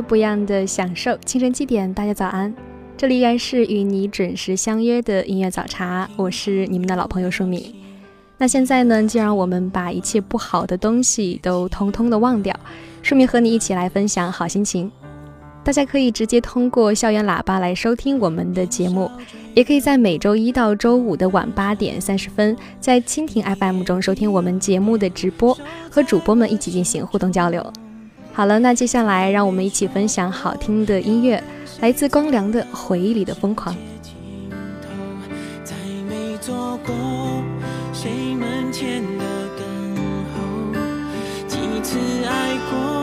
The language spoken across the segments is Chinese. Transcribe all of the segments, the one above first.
不一样的享受。清晨七点，大家早安，这里依然是与你准时相约的音乐早茶，我是你们的老朋友舒敏。那现在呢，就让我们把一切不好的东西都通通的忘掉，舒敏和你一起来分享好心情。大家可以直接通过校园喇叭来收听我们的节目，也可以在每周一到周五的晚八点三十分，在蜻蜓 FM 中收听我们节目的直播，和主播们一起进行互动交流。好了，那接下来让我们一起分享好听的音乐，来自光良的《回忆里的疯狂》。狂乱的等候。几次爱过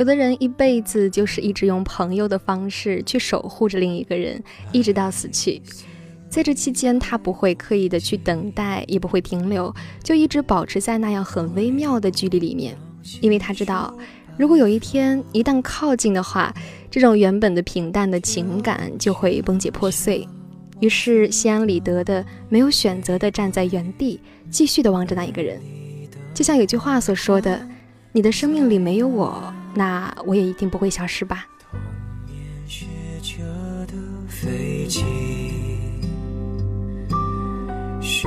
有的人一辈子就是一直用朋友的方式去守护着另一个人，一直到死去。在这期间，他不会刻意的去等待，也不会停留，就一直保持在那样很微妙的距离里面，因为他知道，如果有一天一旦靠近的话，这种原本的平淡的情感就会崩解破碎。于是心安理得的，没有选择的站在原地，继续的望着那一个人。就像有句话所说的：“你的生命里没有我。”那我也一定不会消失吧。童年学着的飞机，是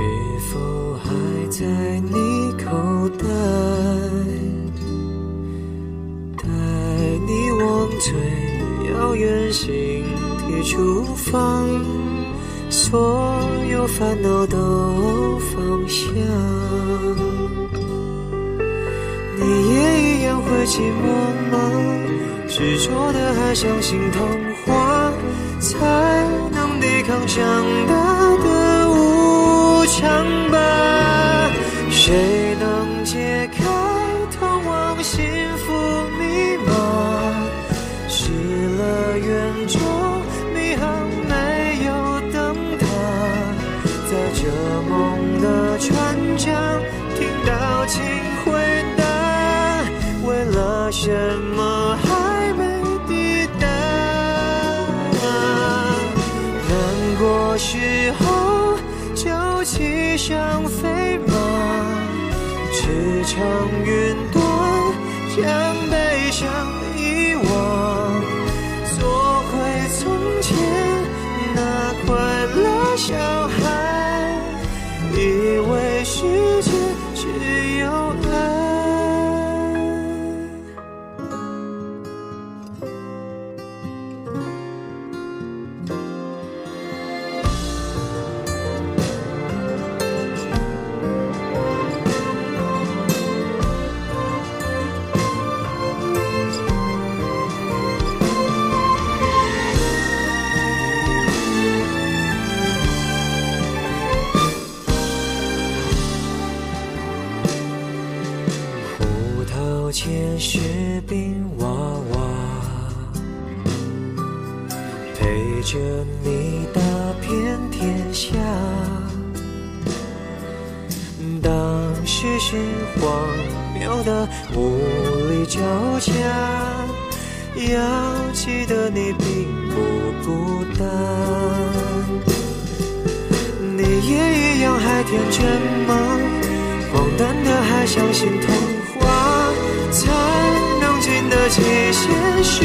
否还在你口袋？带你往最遥远星体出发，所有烦恼都放下。你也一样会寂寞吗？执着的还相信童话，才能抵抗长大的无常吧？谁过时候就骑上飞马，驰骋云端，将悲伤遗忘，陪着你打遍天下。当时是荒谬的无力交加，要记得你并不孤单。你也一样还天真吗？荒诞的还相信童话，才能经得起现实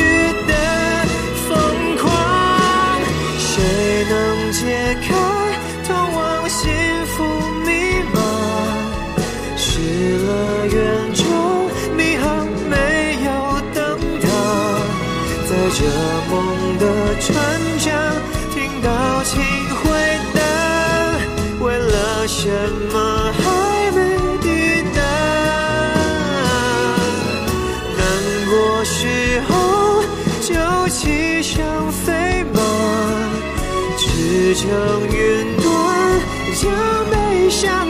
在这梦的船桨听到请回答。为了什么还没抵达？难过时候就骑上飞马，驰骋云端，将悲伤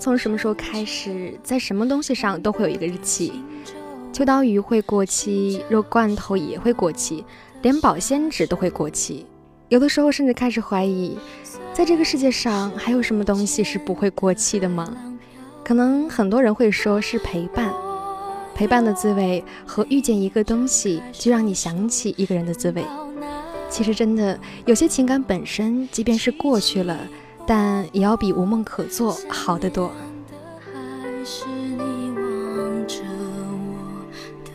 从什么时候开始，在什么东西上都会有一个日期。秋刀鱼会过期，肉罐头也会过期，连保鲜纸都会过期。有的时候甚至开始怀疑，在这个世界上还有什么东西是不会过期的吗？可能很多人会说是陪伴，陪伴的滋味和遇见一个东西就让你想起一个人的滋味。其实真的有些情感本身，即便是过去了，但也要比无梦可做好得多。是你望着我的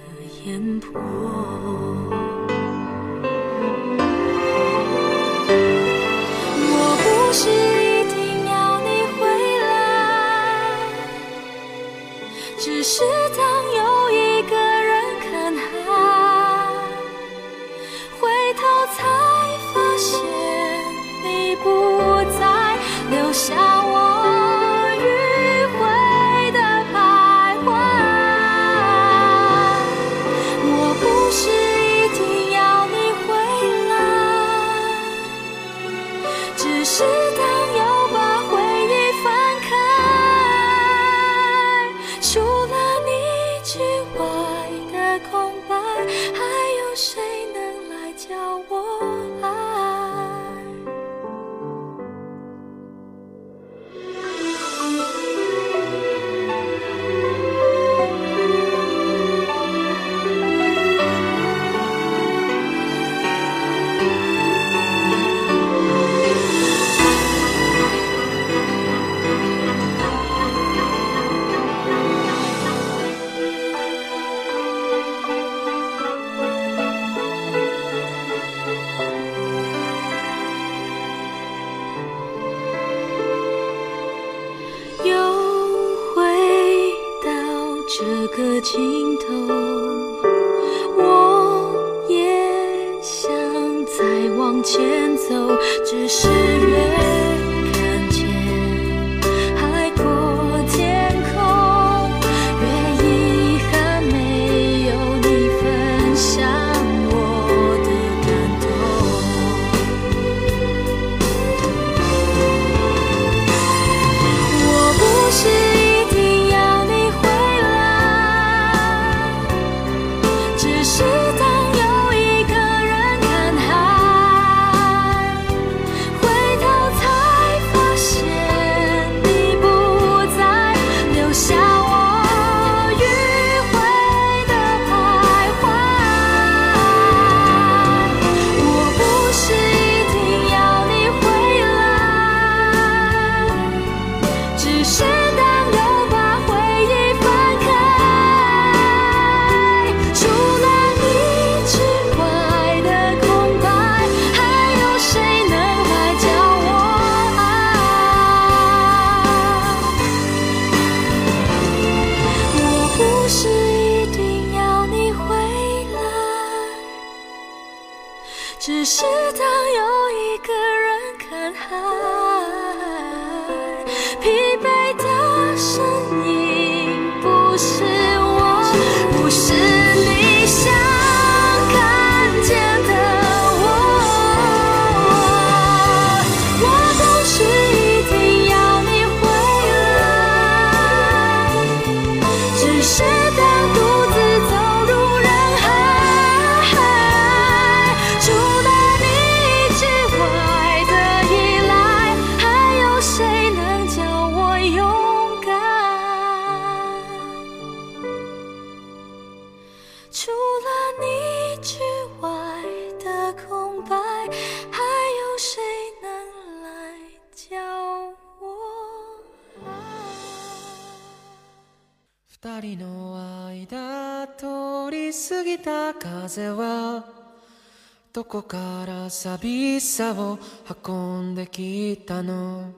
どこから寂しさを運んできたの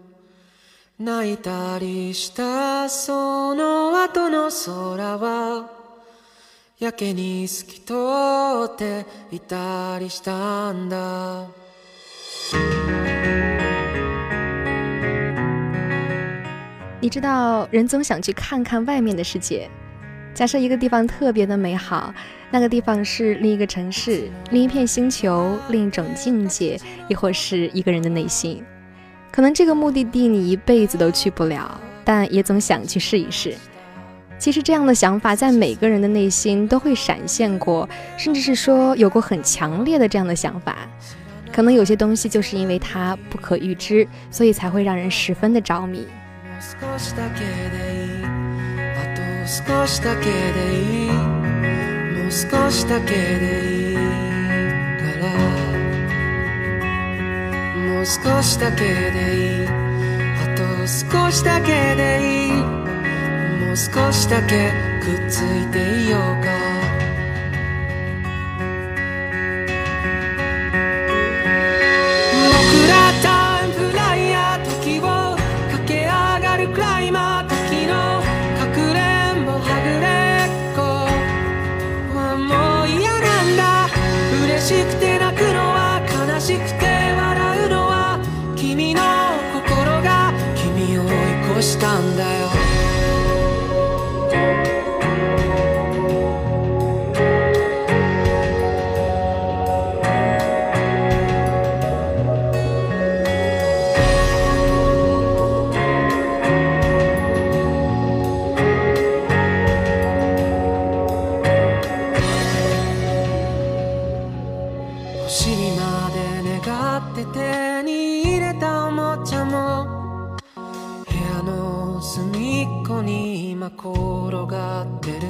泣いたりしたその後の空はやけに透き通っていたりしたんだ你知道，人总想去看看外面的世界。假设一个地方特别的美好，那个地方是另一个城市另一片星球另一种境界亦或是一个人的内心。可能这个目的地你一辈子都去不了但也总想去试一试。其实这样的想法在每个人的内心都会闪现过甚至是说有过很强烈的这样的想法。可能有些东西就是因为它不可预知所以才会让人十分的着迷。う少しだけでいいから。もう少しだけでいい。あと少しだけでいい。もう少しだけくっついていようか。転がってる。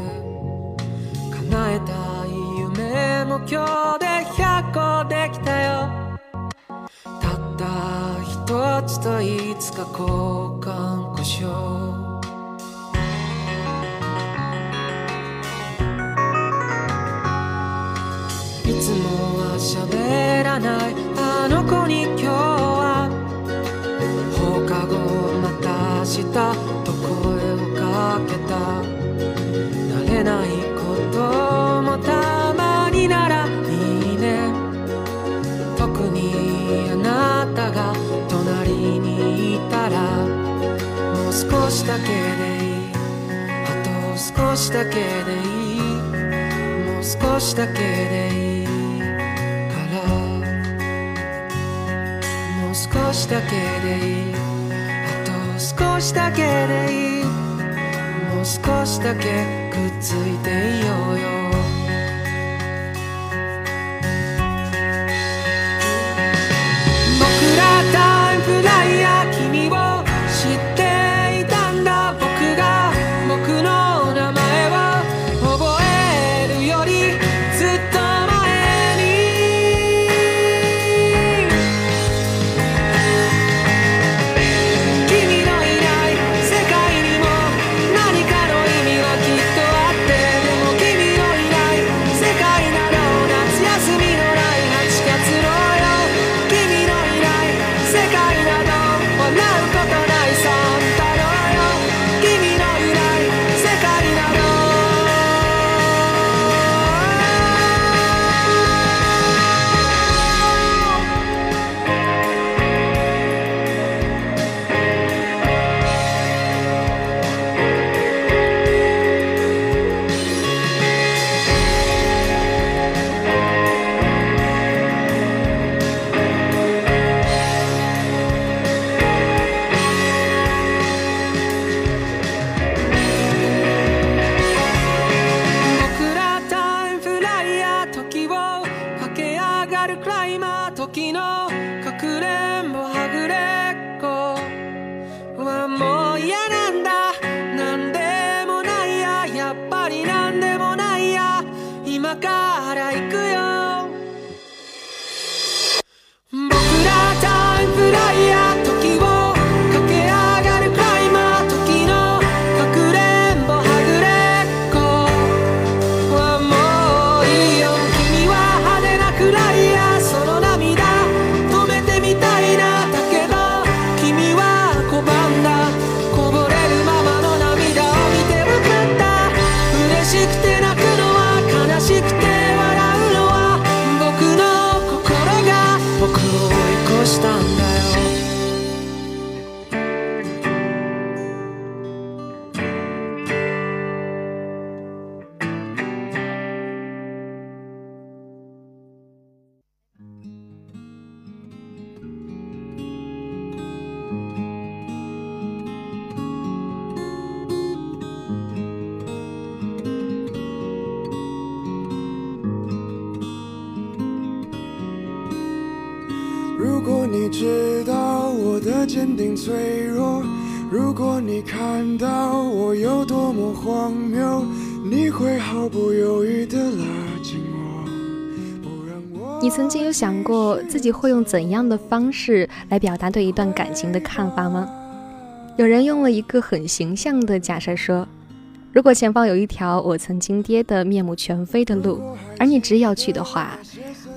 叶えたい夢も今日で100個できたよ。たった一つといつか交換故障。少しだけでいいあと少しだけでいい。もう少しだけでいい。から。もう少しだけでいい。あと少しだけでいい。もう少しだけくっついていようよ。如果你知道我的坚定脆弱如果你看到我有多么荒谬你会毫不犹豫的拉近我你曾经有想过自己会用怎样的方式来表达对一段感情的看法吗？有人用了一个很形象的假设说如果前方有一条我曾经跌得面目全非的路而你执意要去的话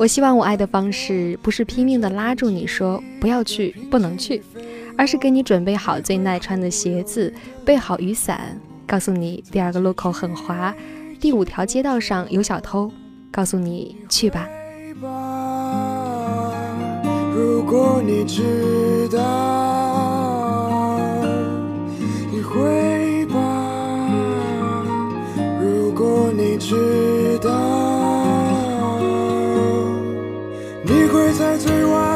我希望我爱的方式不是拼命的拉住你说不要去，不能去。而是给你准备好最耐穿的鞋子，备好雨伞，告诉你第二个路口很滑，第五条街道上有小偷，告诉你去吧。如果你知道，你会会在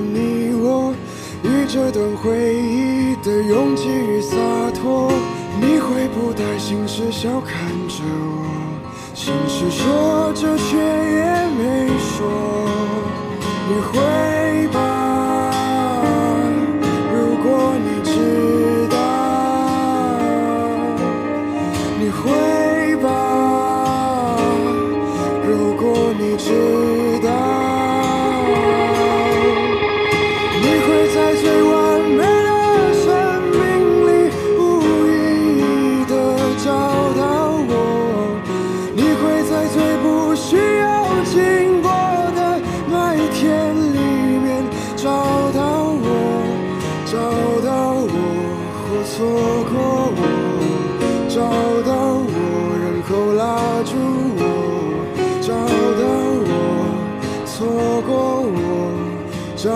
你我与这段回忆的拥挤与洒脱你会不带心事笑看着我心事说着却也没说你会找到我然后拉住我，找到我错过我，找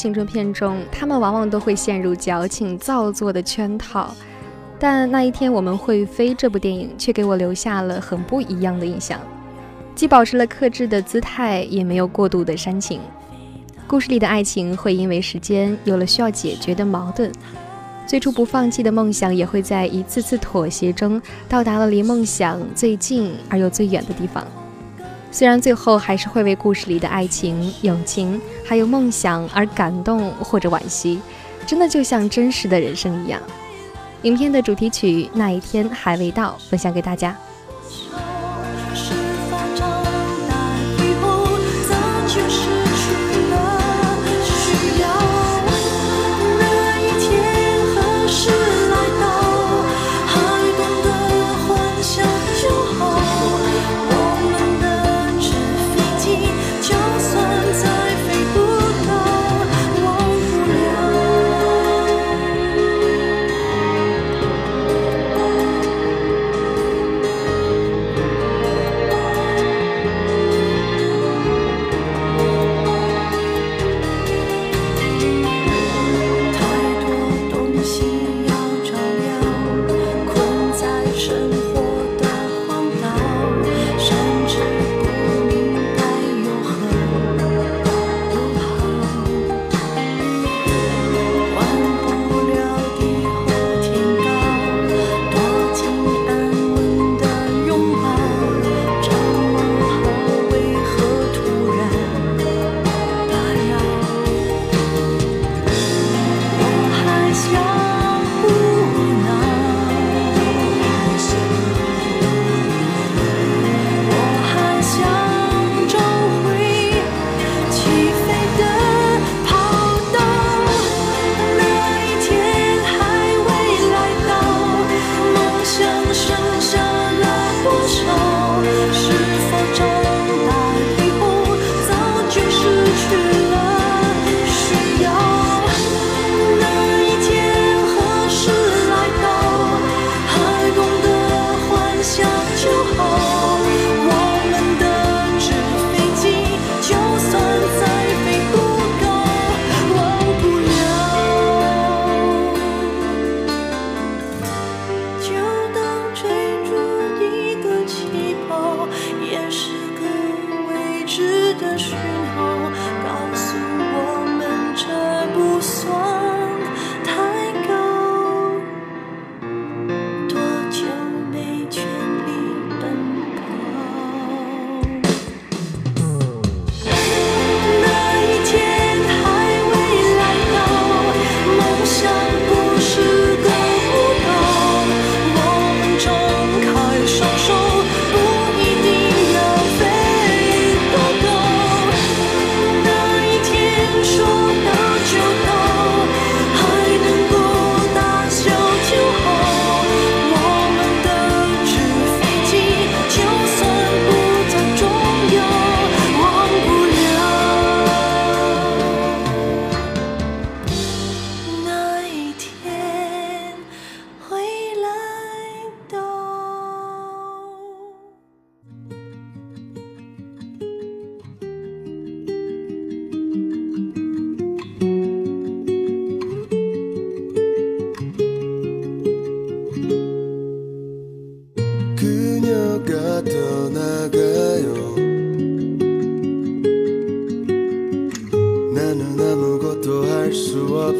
青春片中，他们往往都会陷入矫情造作的圈套。但那一天我们会飞这部电影却给我留下了很不一样的印象，既保持了克制的姿态，也没有过度的煽情。故事里的爱情会因为时间有了需要解决的矛盾，最初不放弃的梦想也会在一次次妥协中到达了离梦想最近而又最远的地方。虽然最后还是会为故事里的爱情、友情还有梦想而感动或者惋惜，真的就像真实的人生一样。影片的主题曲《那一天还未到》分享给大家。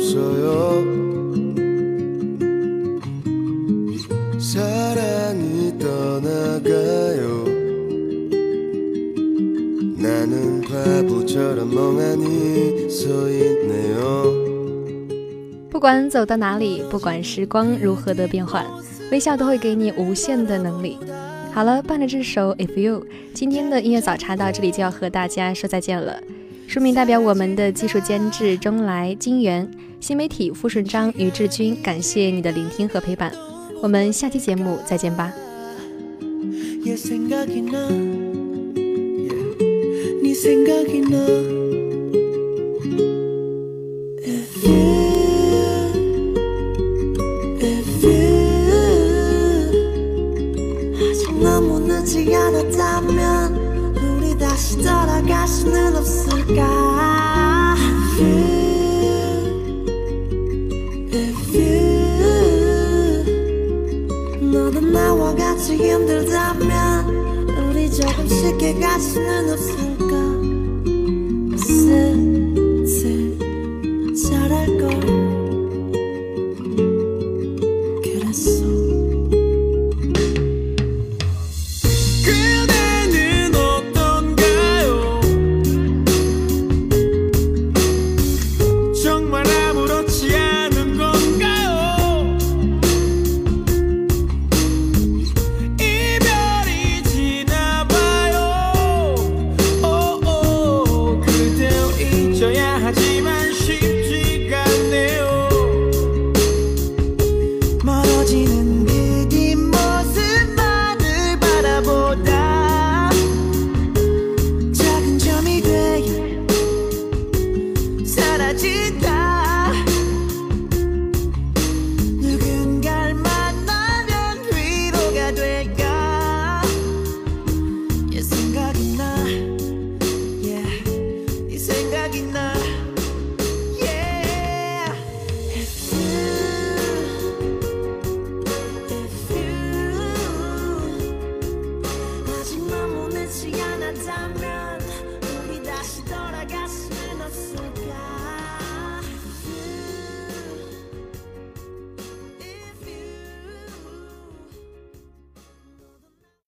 수 없어요 사랑이 떠나가요 나는 바보처럼 멍하니 서 있네요 不管走到哪里，不管时光如何的变换，微笑都会给你无限的能力。好了，伴着这首《If You》，今天的音乐早茶到这里就要和大家说再见了。 书名代表我们的技术监制钟来、金源，新媒体傅顺章、于志军，感谢你的聆听和陪伴。我们下期节目再见吧。 수는 없을까? You If you. 너도 나와 같이 힘들다면 우리 조금 쉽게 갈 수는 없을까? 슬슬 잘할걸